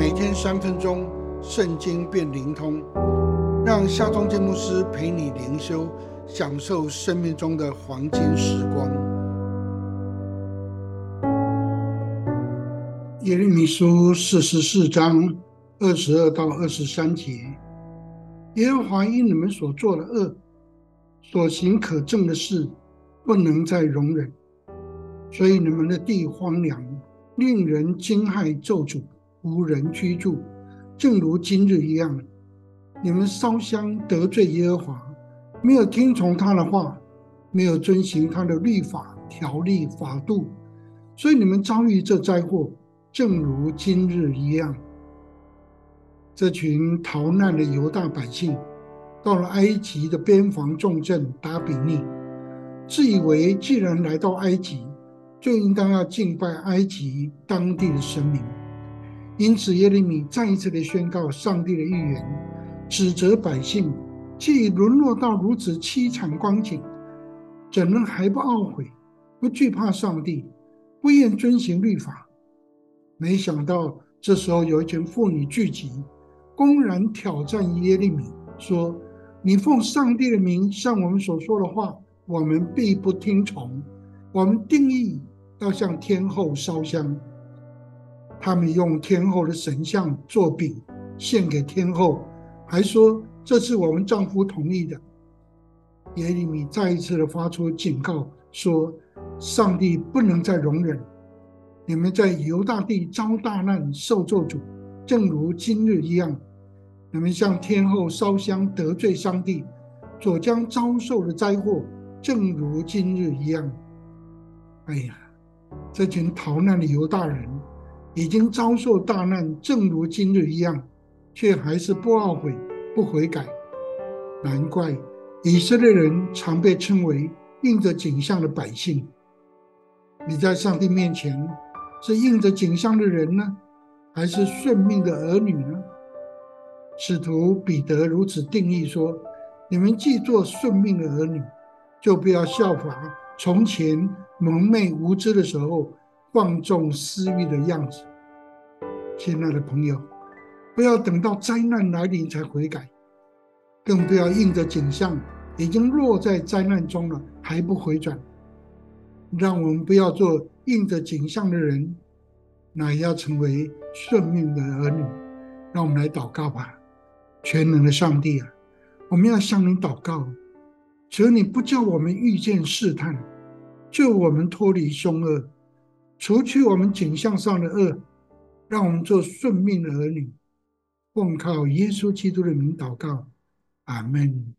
每天三分钟，圣经变灵通，让夏忠建牧师陪你灵修，享受生命中的黄金时光。耶利米书四十四章二十二到二十三节：耶和华因你们所做的恶，所行可憎的事，不能再容忍，所以你们的地荒凉，令人惊骇咒诅。无人居住，正如今日一样。你们烧香得罪耶和华，没有听从他的话，没有遵行他的律法、条例、法度，所以你们遭遇这灾祸，正如今日一样。这群逃难的犹大百姓，到了埃及的边防重镇达比尼，自以为既然来到埃及，就应当要敬拜埃及当地的神明。因此，耶利米再一次的宣告上帝的预言，指责百姓既沦落到如此凄惨光景，怎能还不懊悔、不惧怕上帝、不愿遵行律法？没想到这时候有一群妇女聚集，公然挑战耶利米，说：“你奉上帝的名向我们所说的话，我们必不听从。我们定义要向天后烧香。”他们用天后的神像做饼献给天后，还说这是我们丈夫同意的。耶利米再一次的发出警告说：“上帝不能再容忍你们在犹大地遭大难、受咒诅，正如今日一样。你们向天后烧香得罪上帝，所将遭受的灾祸，正如今日一样。”哎呀，这群逃难的犹大人。已经遭受大难，正如今日一样，却还是不懊悔、不悔改。难怪以色列人常被称为应着景象的百姓。你在上帝面前是应着景象的人呢，还是顺命的儿女呢？使徒彼得如此定义说：你们既做顺命的儿女，就不要效法从前蒙昧无知的时候。放纵私欲的样子，亲爱的朋友，不要等到灾难来临才悔改，更不要应着景象已经落在灾难中了还不回转。让我们不要做应着景象的人，乃要成为顺命的儿女。让我们来祷告吧，全能的上帝啊，我们要向你祷告，求你不叫我们遇见试探，救我们脱离凶恶。除去我们景象上的恶，让我们做顺命的儿女。奉靠耶稣基督的名祷告，阿门。